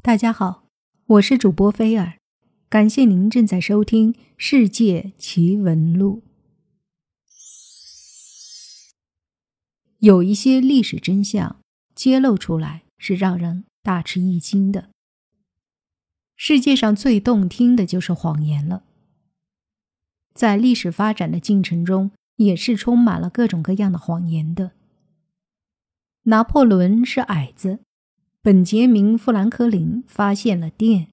大家好，我是主播菲尔，感谢您正在收听《世界奇闻录》。有一些历史真相揭露出来是让人大吃一惊的。世界上最动听的就是谎言了。在历史发展的进程中，也是充满了各种各样的谎言的。拿破仑是矮子。本杰明·富兰克林发现了电。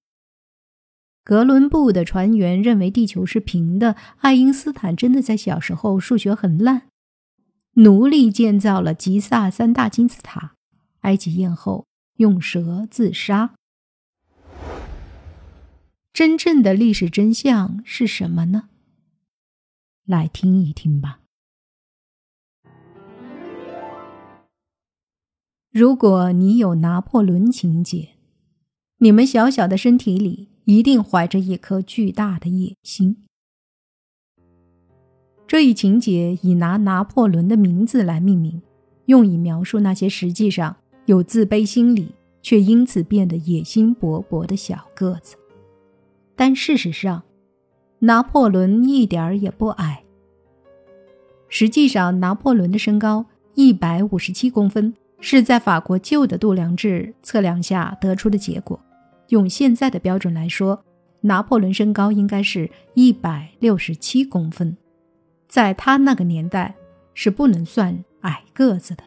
哥伦布的船员认为地球是平的。爱因斯坦真的在小时候数学很烂。奴隶建造了吉萨三大金字塔。埃及艳后用蛇自杀。真正的历史真相是什么呢？来听一听吧。如果你有拿破仑情节，你们小小的身体里一定怀着一颗巨大的野心。这一情节以拿拿破仑的名字来命名，用以描述那些实际上有自卑心理却因此变得野心勃勃的小个子。但事实上，拿破仑一点儿也不矮。实际上，拿破仑的身高一百五十七公分。是在法国旧的度量制测量下得出的结果。用现在的标准来说，拿破仑身高应该是一百六十七公分，在他那个年代是不能算矮个子的。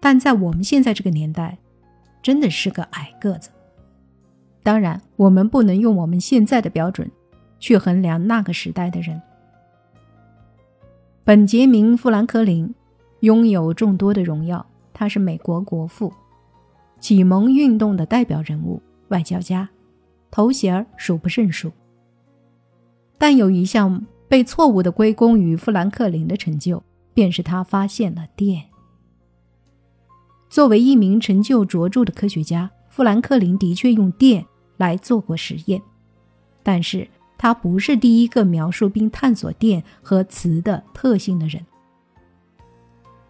但在我们现在这个年代，真的是个矮个子。当然，我们不能用我们现在的标准去衡量那个时代的人。本杰明·富兰克林拥有众多的荣耀。他是美国国父，启蒙运动的代表人物，外交家，头衔儿数不胜数。但有一项被错误的归功于富兰克林的成就，便是他发现了电。作为一名成就卓著的科学家，富兰克林的确用电来做过实验，但是他不是第一个描述并探索电和磁的特性的人。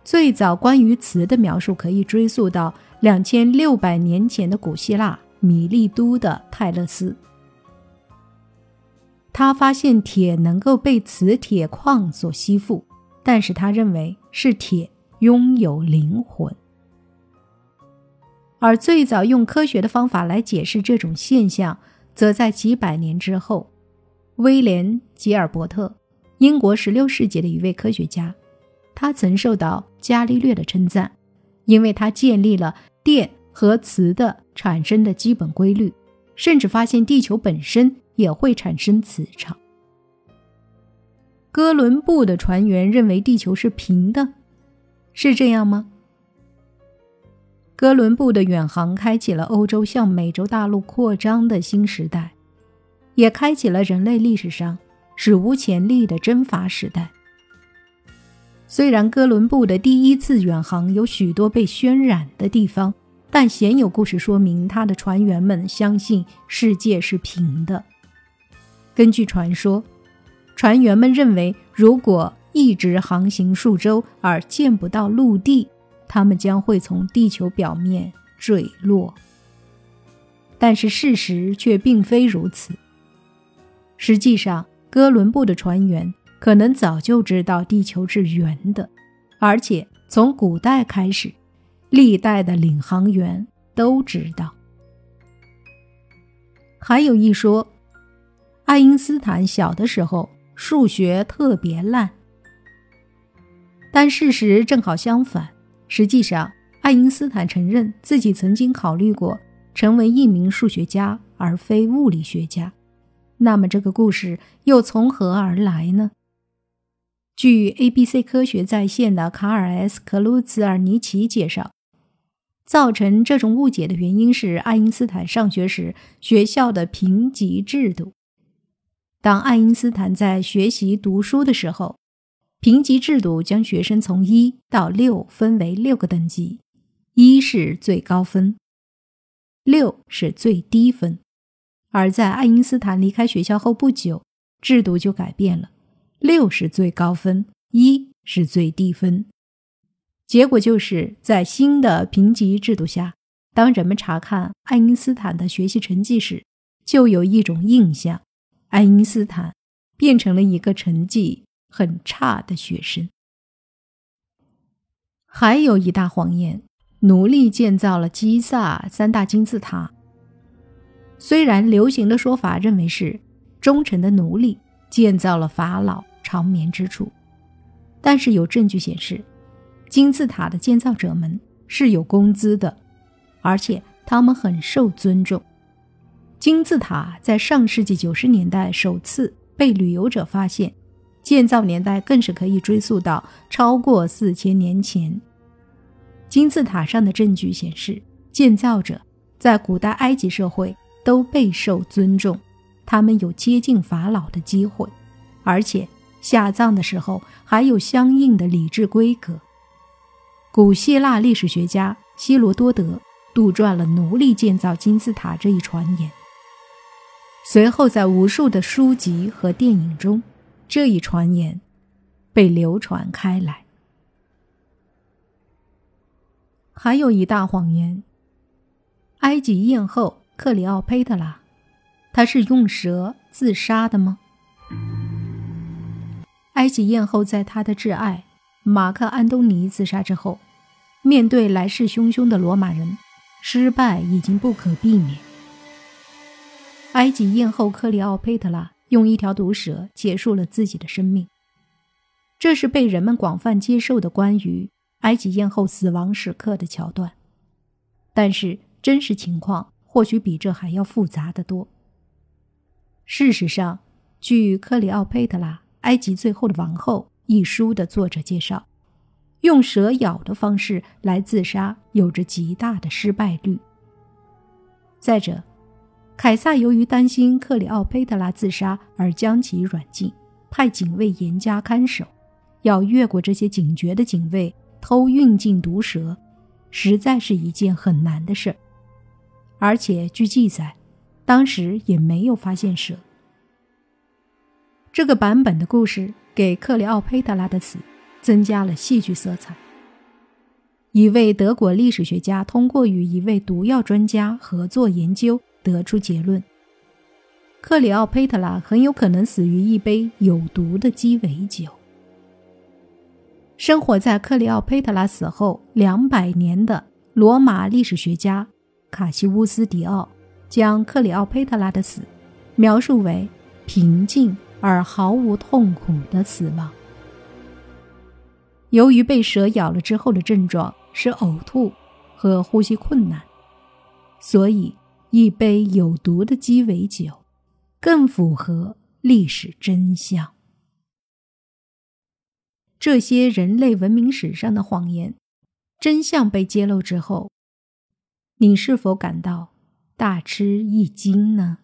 最早关于磁的描述可以追溯到两千六百年前的古希腊米利都的泰勒斯。他发现铁能够被磁铁矿所吸附，但是他认为是铁拥有灵魂。而最早用科学的方法来解释这种现象，则在几百年之后，威廉·吉尔伯特，英国十六世纪的一位科学家。他曾受到伽利略的称赞，因为他建立了电和磁的产生的基本规律，甚至发现地球本身也会产生磁场。哥伦布的船员认为地球是平的，是这样吗？哥伦布的远航开启了欧洲向美洲大陆扩张的新时代，也开启了人类历史上史无前例的征伐时代。虽然哥伦布的第一次远航有许多被渲染的地方，但鲜有故事说明他的船员们相信世界是平的。根据传说，船员们认为，如果一直航行数周而见不到陆地，他们将会从地球表面坠落。但是事实却并非如此。实际上，哥伦布的船员。可能早就知道地球是圆的，而且从古代开始，历代的领航员都知道。还有一说，爱因斯坦小的时候数学特别烂，但事实正好相反。实际上，爱因斯坦承认自己曾经考虑过成为一名数学家而非物理学家。那么，这个故事又从何而来呢？据 ABC 科学在线的卡尔 ·S· 克鲁兹尔尼奇介绍，造成这种误解的原因是爱因斯坦上学时学校的评级制度。当爱因斯坦在学习读书的时候，评级制度将学生从一到六分为六个等级，一是最高分，六是最低分。而在爱因斯坦离开学校后不久，制度就改变了。六是最高分，一是最低分。结果就是在新的评级制度下，当人们查看爱因斯坦的学习成绩时，就有一种印象：爱因斯坦变成了一个成绩很差的学生。还有一大谎言：奴隶建造了基萨三大金字塔。虽然流行的说法认为是忠诚的奴隶建造了法老长眠之处，但是有证据显示，金字塔的建造者们是有工资的，而且他们很受尊重。金字塔在上世纪九十年代首次被旅游者发现，建造年代更是可以追溯到超过四千年前。金字塔上的证据显示，建造者在古代埃及社会。都备受尊重，他们有接近法老的机会，而且下葬的时候还有相应的礼制规格。古希腊历史学家希罗多德杜撰了奴隶建造金字塔这一传言，随后在无数的书籍和电影中，这一传言被流传开来。还有一大谎言：埃及艳后。克里奥佩特拉，他是用蛇自杀的吗？埃及艳后在她的挚爱马克安东尼自杀之后，面对来势汹汹的罗马人，失败已经不可避免。埃及艳后克里奥佩特拉用一条毒蛇结束了自己的生命，这是被人们广泛接受的关于埃及艳后死亡时刻的桥段，但是真实情况。或许比这还要复杂的多。事实上，据《克里奥佩特拉：埃及最后的王后》一书的作者介绍，用蛇咬的方式来自杀有着极大的失败率。再者，凯撒由于担心克里奥佩特拉自杀而将其软禁，派警卫严加看守，要越过这些警觉的警卫偷运进毒蛇，实在是一件很难的事儿。而且据记载，当时也没有发现蛇。这个版本的故事给克里奥佩特拉的死增加了戏剧色彩。一位德国历史学家通过与一位毒药专家合作研究，得出结论：克里奥佩特拉很有可能死于一杯有毒的鸡尾酒。生活在克里奥佩特拉死后两百年的罗马历史学家。卡西乌斯·迪奥将克里奥佩特拉的死描述为平静而毫无痛苦的死亡。由于被蛇咬了之后的症状是呕吐和呼吸困难，所以一杯有毒的鸡尾酒更符合历史真相。这些人类文明史上的谎言真相被揭露之后。你是否感到大吃一惊呢？